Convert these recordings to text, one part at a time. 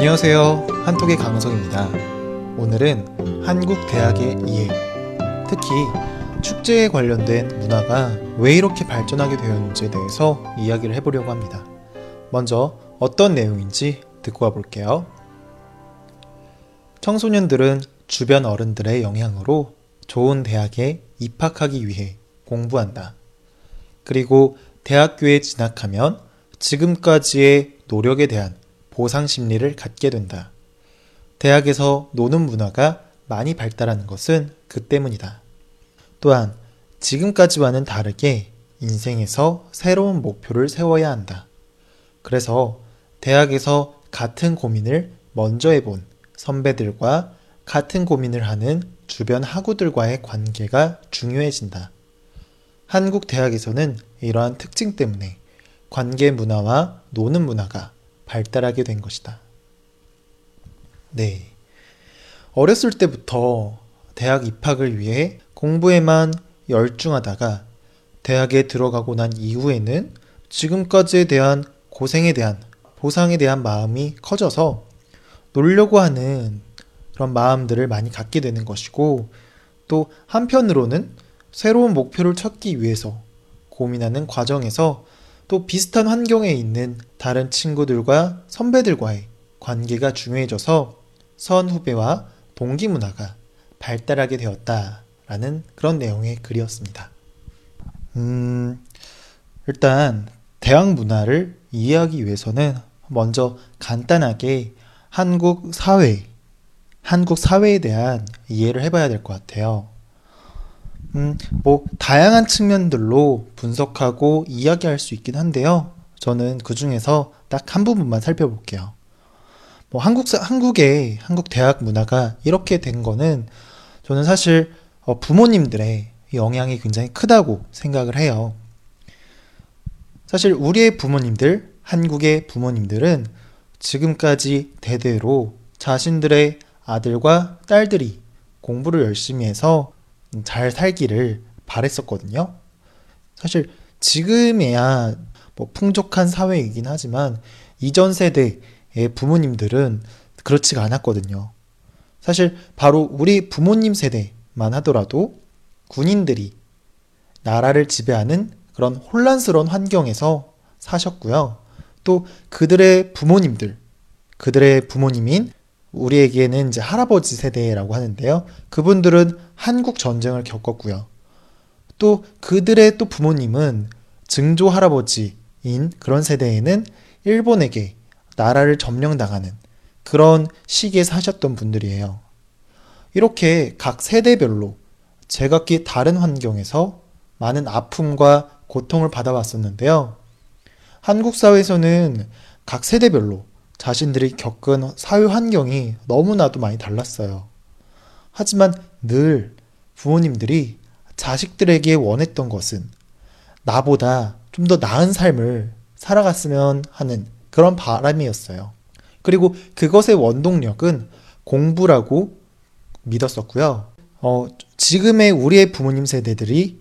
안녕하세요. 한톡의 강성입니다. 오늘은 한국 대학의 이해, 특히 축제에 관련된 문화가 왜 이렇게 발전하게 되었는지에 대해서 이야기를 해보려고 합니다. 먼저 어떤 내용인지 듣고 와볼게요. 청소년들은 주변 어른들의 영향으로 좋은 대학에 입학하기 위해 공부한다. 그리고 대학교에 진학하면 지금까지의 노력에 대한 보상 심리를 갖게 된다. 대학에서 노는 문화가 많이 발달하는 것은 그 때문이다. 또한 지금까지와는 다르게 인생에서 새로운 목표를 세워야 한다. 그래서 대학에서 같은 고민을 먼저 해본 선배들과 같은 고민을 하는 주변 학우들과의 관계가 중요해진다. 한국 대학에서는 이러한 특징 때문에 관계 문화와 노는 문화가 발달하게 된 것이다. 네. 어렸을 때부터 대학 입학을 위해 공부에만 열중하다가 대학에 들어가고 난 이후에는 지금까지에 대한 고생에 대한 보상에 대한 마음이 커져서 놀려고 하는 그런 마음들을 많이 갖게 되는 것이고 또 한편으로는 새로운 목표를 찾기 위해서 고민하는 과정에서 또 비슷한 환경에 있는 다른 친구들과 선배들과의 관계가 중요해져서 선후배와 동기 문화가 발달하게 되었다라는 그런 내용의 글이었습니다. 음, 일단 대학 문화를 이해하기 위해서는 먼저 간단하게 한국 사회, 한국 사회에 대한 이해를 해봐야 될 것 같아요. 음, 뭐, 다양한 측면들로 분석하고 이야기할 수 있긴 한데요. 저는 그 중에서 딱 한 부분만 살펴볼게요. 뭐, 한국, 한국의, 한국 대학 문화가 이렇게 된 거는 저는 사실 어, 부모님들의 영향이 굉장히 크다고 생각을 해요. 사실 우리의 부모님들, 한국의 부모님들은 지금까지 대대로 자신들의 아들과 딸들이 공부를 열심히 해서 잘 살기를 바랬었거든요. 사실 지금에야 뭐 풍족한 사회이긴 하지만 이전 세대의 부모님들은 그렇지가 않았거든요. 사실 바로 우리 부모님 세대만 하더라도 군인들이 나라를 지배하는 그런 혼란스러운 환경에서 사셨고요. 또 그들의 부모님들, 그들의 부모님인 우리에게는 이제 할아버지 세대라고 하는데요. 그분들은 한국 전쟁을 겪었고요. 또 그들의 또 부모님은 증조 할아버지인 그런 세대에는 일본에게 나라를 점령당하는 그런 시기에 사셨던 분들이에요. 이렇게 각 세대별로 제각기 다른 환경에서 많은 아픔과 고통을 받아왔었는데요. 한국 사회에서는 각 세대별로 자신들이 겪은 사회 환경이 너무나도 많이 달랐어요. 하지만 늘 부모님들이 자식들에게 원했던 것은 나보다 좀 더 나은 삶을 살아갔으면 하는 그런 바람이었어요. 그리고 그것의 원동력은 공부라고 믿었었고요. 어, 지금의 우리의 부모님 세대들이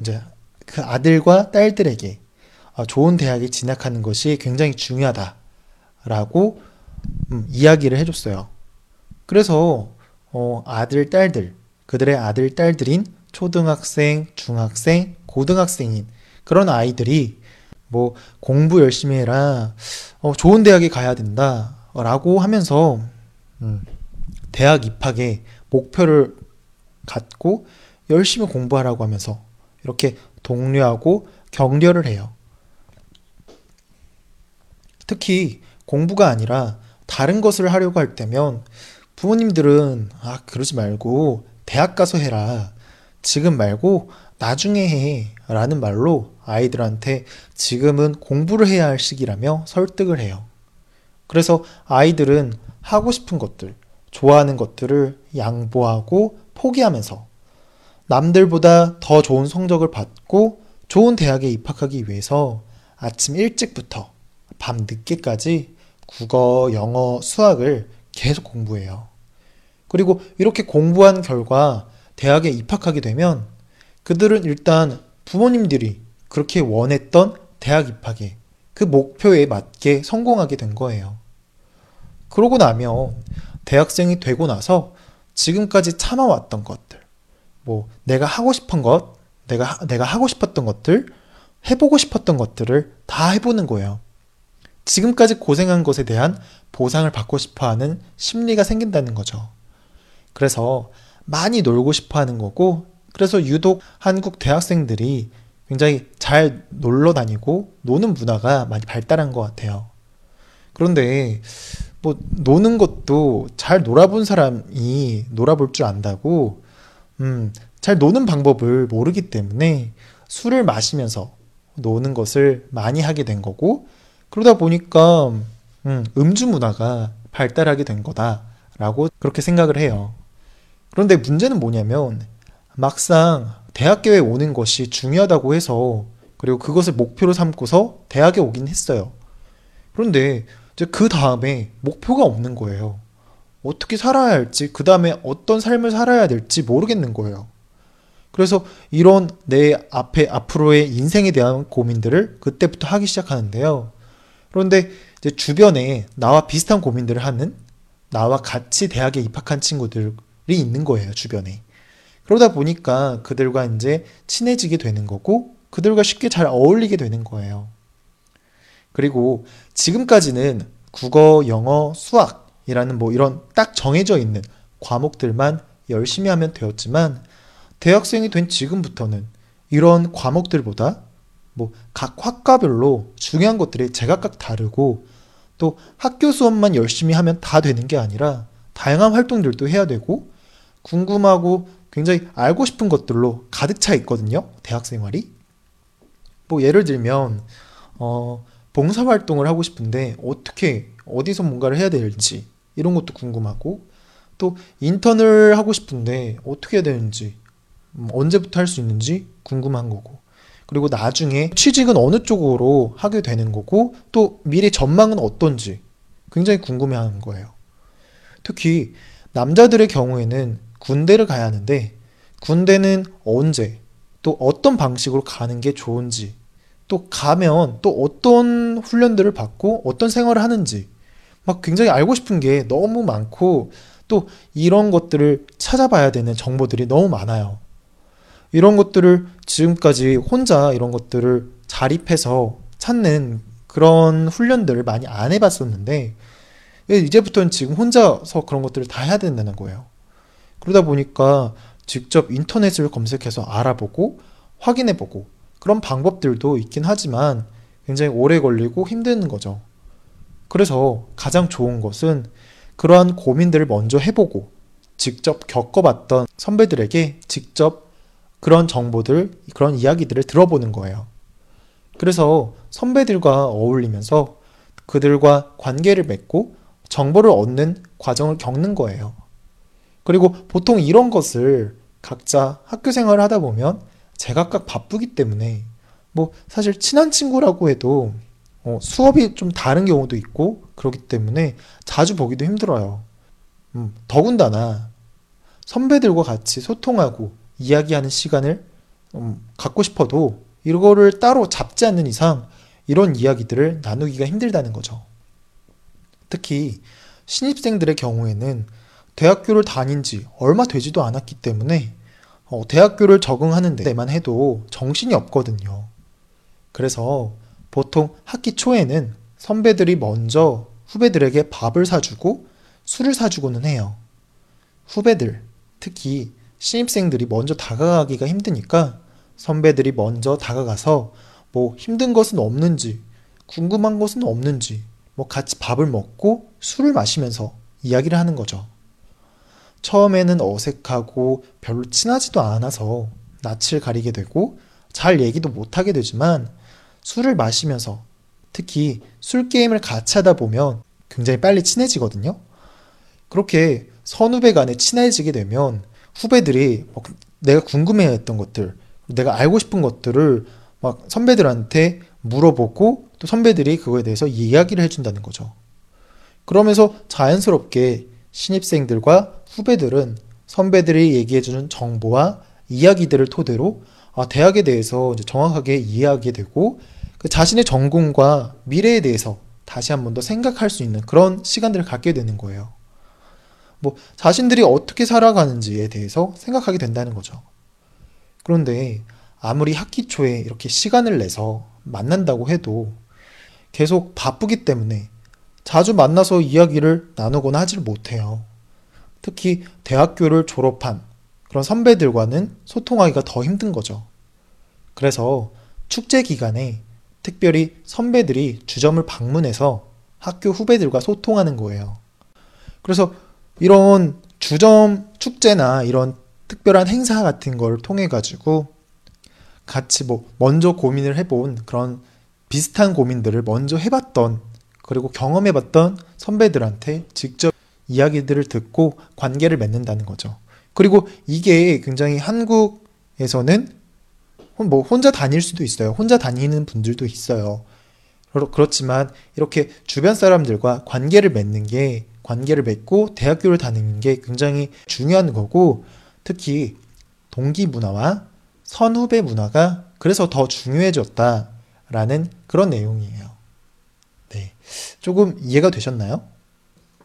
이제 그 아들과 딸들에게 어, 좋은 대학에 진학하는 것이 굉장히 중요하다. 라고 음, 이야기를 해줬어요. 그래서 어, 아들, 딸들, 그들의 아들, 딸들인 초등학생, 중학생, 고등학생인 그런 아이들이 뭐 공부 열심히 해라, 어, 좋은 대학에 가야 된다, 라고 하면서 음, 대학 입학에 목표를 갖고 열심히 공부하라고 하면서 이렇게 독려하고 격려를 해요. 특히 공부가 아니라 다른 것을 하려고 할 때면 부모님들은 아 그러지 말고 대학 가서 해라 지금 말고 나중에 해 라는 말로 아이들한테 지금은 공부를 해야 할 시기라며 설득을 해요. 그래서 아이들은 하고 싶은 것들, 좋아하는 것들을 양보하고 포기하면서 남들보다 더 좋은 성적을 받고 좋은 대학에 입학하기 위해서 아침 일찍부터 밤 늦게까지 국어, 영어, 수학을 계속 공부해요. 그리고 이렇게 공부한 결과 대학에 입학하게 되면 그들은 일단 부모님들이 그렇게 원했던 대학 입학에 그 목표에 맞게 성공하게 된 거예요. 그러고 나면 대학생이 되고 나서 지금까지 참아왔던 것들, 뭐 내가 하고 싶은 것, 내가 내가 하고 싶었던 것들, 해보고 싶었던 것들을 다 해보는 거예요. 지금까지 고생한 것에 대한 보상을 받고 싶어 하는 심리가 생긴다는 거죠. 그래서 많이 놀고 싶어 하는 거고, 그래서 유독 한국 대학생들이 굉장히 잘 놀러 다니고 노는 문화가 많이 발달한 것 같아요. 그런데 뭐 노는 것도 잘 놀아본 사람이 놀아볼 줄 안다고, 음, 잘 노는 방법을 모르기 때문에 술을 마시면서 노는 것을 많이 하게 된 거고, 그러다 보니까 음, 음주 문화가 발달하게 된 거다라고 그렇게 생각을 해요. 그런데 문제는 뭐냐면 막상 대학교에 오는 것이 중요하다고 해서 그리고 그것을 목표로 삼고서 대학에 오긴 했어요. 그런데 이제 그 다음에 목표가 없는 거예요. 어떻게 살아야 할지, 그 다음에 어떤 삶을 살아야 될지 모르겠는 거예요. 그래서 이런 내 앞에 앞으로의 인생에 대한 고민들을 그때부터 하기 시작하는데요. 그런데 이제 주변에 나와 비슷한 고민들을 하는 나와 같이 대학에 입학한 친구들이 있는 거예요, 주변에. 그러다 보니까 그들과 이제 친해지게 되는 거고 그들과 쉽게 잘 어울리게 되는 거예요. 그리고 지금까지는 국어, 영어, 수학이라는 뭐 이런 딱 정해져 있는 과목들만 열심히 하면 되었지만 대학생이 된 지금부터는 이런 과목들보다 뭐 각 학과별로 중요한 것들이 제각각 다르고 또 학교 수업만 열심히 하면 다 되는 게 아니라 다양한 활동들도 해야 되고 궁금하고 굉장히 알고 싶은 것들로 가득 차 있거든요. 대학 생활이. 뭐 예를 들면 어 봉사 활동을 하고 싶은데 어떻게 어디서 뭔가를 해야 될지 이런 것도 궁금하고 또 인턴을 하고 싶은데 어떻게 해야 되는지 음, 언제부터 할 수 있는지 궁금한 거고 그리고 나중에 취직은 어느 쪽으로 하게 되는 거고 또 미래 전망은 어떤지 굉장히 궁금해하는 거예요. 특히 남자들의 경우에는 군대를 가야 하는데 군대는 언제 또 어떤 방식으로 가는 게 좋은지 또 가면 또 어떤 훈련들을 받고 어떤 생활을 하는지 막 굉장히 알고 싶은 게 너무 많고 또 이런 것들을 찾아봐야 되는 정보들이 너무 많아요. 이런 것들을 지금까지 혼자 이런 것들을 자립해서 찾는 그런 훈련들을 많이 안 해봤었는데 이제부터는 지금 혼자서 그런 것들을 다 해야 된다는 거예요. 그러다 보니까 직접 인터넷을 검색해서 알아보고 확인해보고 그런 방법들도 있긴 하지만 굉장히 오래 걸리고 힘든 거죠. 그래서 가장 좋은 것은 그러한 고민들을 먼저 해보고 직접 겪어봤던 선배들에게 직접 그런 정보들, 그런 이야기들을 들어보는 거예요. 그래서 선배들과 어울리면서 그들과 관계를 맺고 정보를 얻는 과정을 겪는 거예요. 그리고 보통 이런 것을 각자 학교 생활을 하다 보면 제각각 바쁘기 때문에 뭐 사실 친한 친구라고 해도 어, 수업이 좀 다른 경우도 있고 그렇기 때문에 자주 보기도 힘들어요. 음, 더군다나 선배들과 같이 소통하고 이야기하는 시간을 음, 갖고 싶어도 이거를 따로 잡지 않는 이상 이런 이야기들을 나누기가 힘들다는 거죠. 특히 신입생들의 경우에는 대학교를 다닌 지 얼마 되지도 않았기 때문에 어, 대학교를 적응하는 데만 해도 정신이 없거든요. 그래서 보통 학기 초에는 선배들이 먼저 후배들에게 밥을 사주고 술을 사주고는 해요. 후배들, 특히 신입생들이 먼저 다가가기가 힘드니까 선배들이 먼저 다가가서 뭐 힘든 것은 없는지, 궁금한 것은 없는지, 뭐 같이 밥을 먹고 술을 마시면서 이야기를 하는 거죠. 처음에는 어색하고 별로 친하지도 않아서 낯을 가리게 되고 잘 얘기도 못하게 되지만 술을 마시면서 특히 술 게임을 같이 하다 보면 굉장히 빨리 친해지거든요. 그렇게 선후배 간에 친해지게 되면 후배들이 내가 궁금해했던 것들, 내가 알고 싶은 것들을 막 선배들한테 물어보고 또 선배들이 그거에 대해서 이야기를 해준다는 거죠. 그러면서 자연스럽게 신입생들과 후배들은 선배들이 얘기해주는 정보와 이야기들을 토대로 아, 대학에 대해서 정확하게 이해하게 되고 그 자신의 전공과 미래에 대해서 다시 한 번 더 생각할 수 있는 그런 시간들을 갖게 되는 거예요. 뭐, 자신들이 어떻게 살아가는지에 대해서 생각하게 된다는 거죠. 그런데 아무리 학기 초에 이렇게 시간을 내서 만난다고 해도 계속 바쁘기 때문에 자주 만나서 이야기를 나누거나 하지를 못해요. 특히 대학교를 졸업한 그런 선배들과는 소통하기가 더 힘든 거죠. 그래서 축제 기간에 특별히 선배들이 주점을 방문해서 학교 후배들과 소통하는 거예요. 그래서 이런 주점 축제나 이런 특별한 행사 같은 걸 통해 가지고 같이 뭐 먼저 고민을 해본 그런 비슷한 고민들을 먼저 해봤던 그리고 경험해봤던 선배들한테 직접 이야기들을 듣고 관계를 맺는다는 거죠. 그리고 이게 굉장히 한국에서는 뭐 혼자 다닐 수도 있어요. 혼자 다니는 분들도 있어요. 그렇지만 이렇게 주변 사람들과 관계를 맺는 게 관계를 맺고 대학교를 다니는 게 굉장히 중요한 거고 특히 동기 문화와 선후배 문화가 그래서 더 중요해졌다라는 그런 내용이에요. 네. 조금 이해가 되셨나요?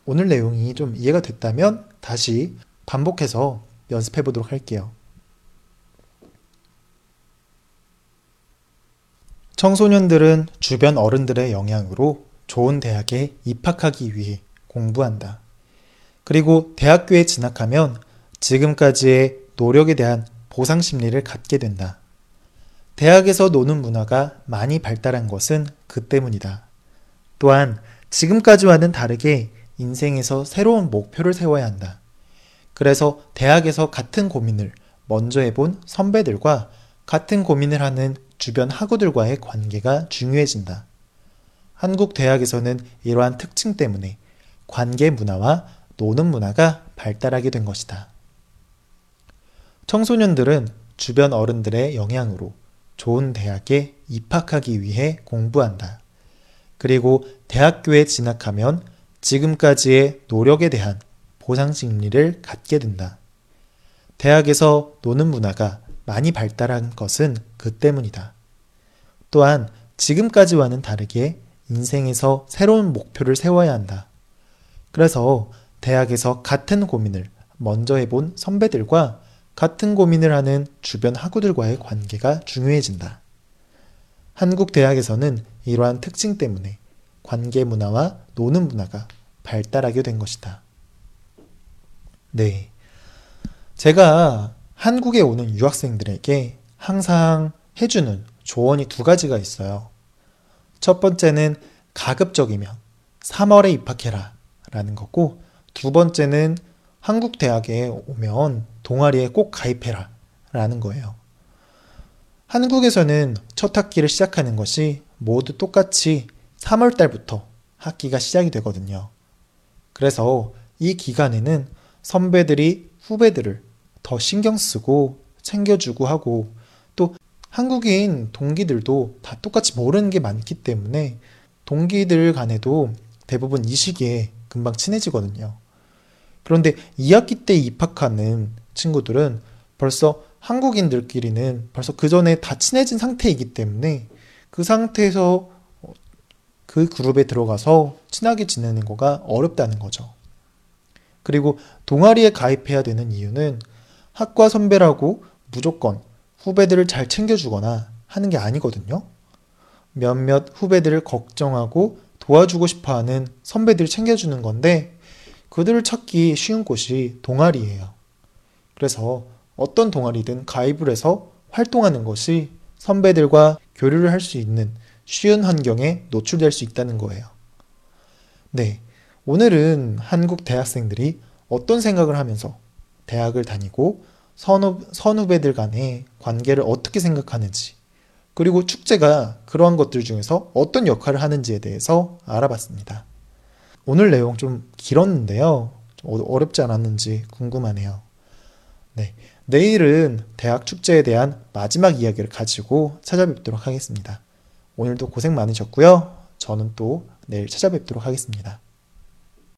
오늘 내용이 좀 이해가 됐다면 다시 반복해서 연습해 보도록 할게요. 청소년들은 주변 어른들의 영향으로 좋은 대학에 입학하기 위해 공부한다. 그리고 대학교에 진학하면 지금까지의 노력에 대한 보상 심리를 갖게 된다. 대학에서 노는 문화가 많이 발달한 것은 그 때문이다. 또한 지금까지와는 다르게 인생에서 새로운 목표를 세워야 한다. 그래서 대학에서 같은 고민을 먼저 해본 선배들과 같은 고민을 하는 주변 학우들과의 관계가 중요해진다. 한국 대학에서는 이러한 특징 때문에 관계 문화와 노는 문화가 발달하게 된 것이다. 청소년들은 주변 어른들의 영향으로 좋은 대학에 입학하기 위해 공부한다. 그리고 대학교에 진학하면 지금까지의 노력에 대한 보상 심리를 갖게 된다. 대학에서 노는 문화가 많이 발달한 것은 그 때문이다. 또한 지금까지와는 다르게 인생에서 새로운 목표를 세워야 한다. 그래서 대학에서 같은 고민을 먼저 해본 선배들과 같은 고민을 하는 주변 학우들과의 관계가 중요해진다. 한국 대학에서는 이러한 특징 때문에 관계 문화와 노는 문화가 발달하게 된 것이다. 네. 제가 한국에 오는 유학생들에게 항상 해주는 조언이 두 가지가 있어요. 첫 번째는 가급적이면 3월에 입학해라 라는 거고, 두 번째는 한국 대학에 오면 동아리에 꼭 가입해라 라는 거예요. 한국에서는 첫 학기를 시작하는 것이 모두 똑같이 3월 달부터 학기가 시작이 되거든요. 그래서 이 기간에는 선배들이 후배들을 더 신경 쓰고 챙겨주고 하고 또 한국인 동기들도 다 똑같이 모르는 게 많기 때문에 동기들 간에도 대부분 이 시기에 금방 친해지거든요. 그런데 2학기 때 입학하는 친구들은 벌써 한국인들끼리는 벌써 그 전에 다 친해진 상태이기 때문에 그 상태에서 그 그룹에 들어가서 친하게 지내는 거가 어렵다는 거죠. 그리고 동아리에 가입해야 되는 이유는 학과 선배라고 무조건 후배들을 잘 챙겨주거나 하는 게 아니거든요. 몇몇 후배들을 걱정하고 도와주고 싶어 하는 선배들을 챙겨주는 건데 그들을 찾기 쉬운 곳이 동아리예요. 그래서 어떤 동아리든 가입을 해서 활동하는 것이 선배들과 교류를 할 수 있는 쉬운 환경에 노출될 수 있다는 거예요. 네. 오늘은 한국 대학생들이 어떤 생각을 하면서 대학을 다니고 선후, 선후배들 간의 관계를 어떻게 생각하는지, 그리고 축제가 그러한 것들 중에서 어떤 역할을 하는지에 대해서 알아봤습니다. 오늘 내용 좀 길었는데요. 좀 어, 어렵지 않았는지 궁금하네요. 네. 내일은 대학 축제에 대한 마지막 이야기를 가지고 찾아뵙도록 하겠습니다. 오늘도 고생 많으셨고요. 저는 또 내일 찾아뵙도록 하겠습니다.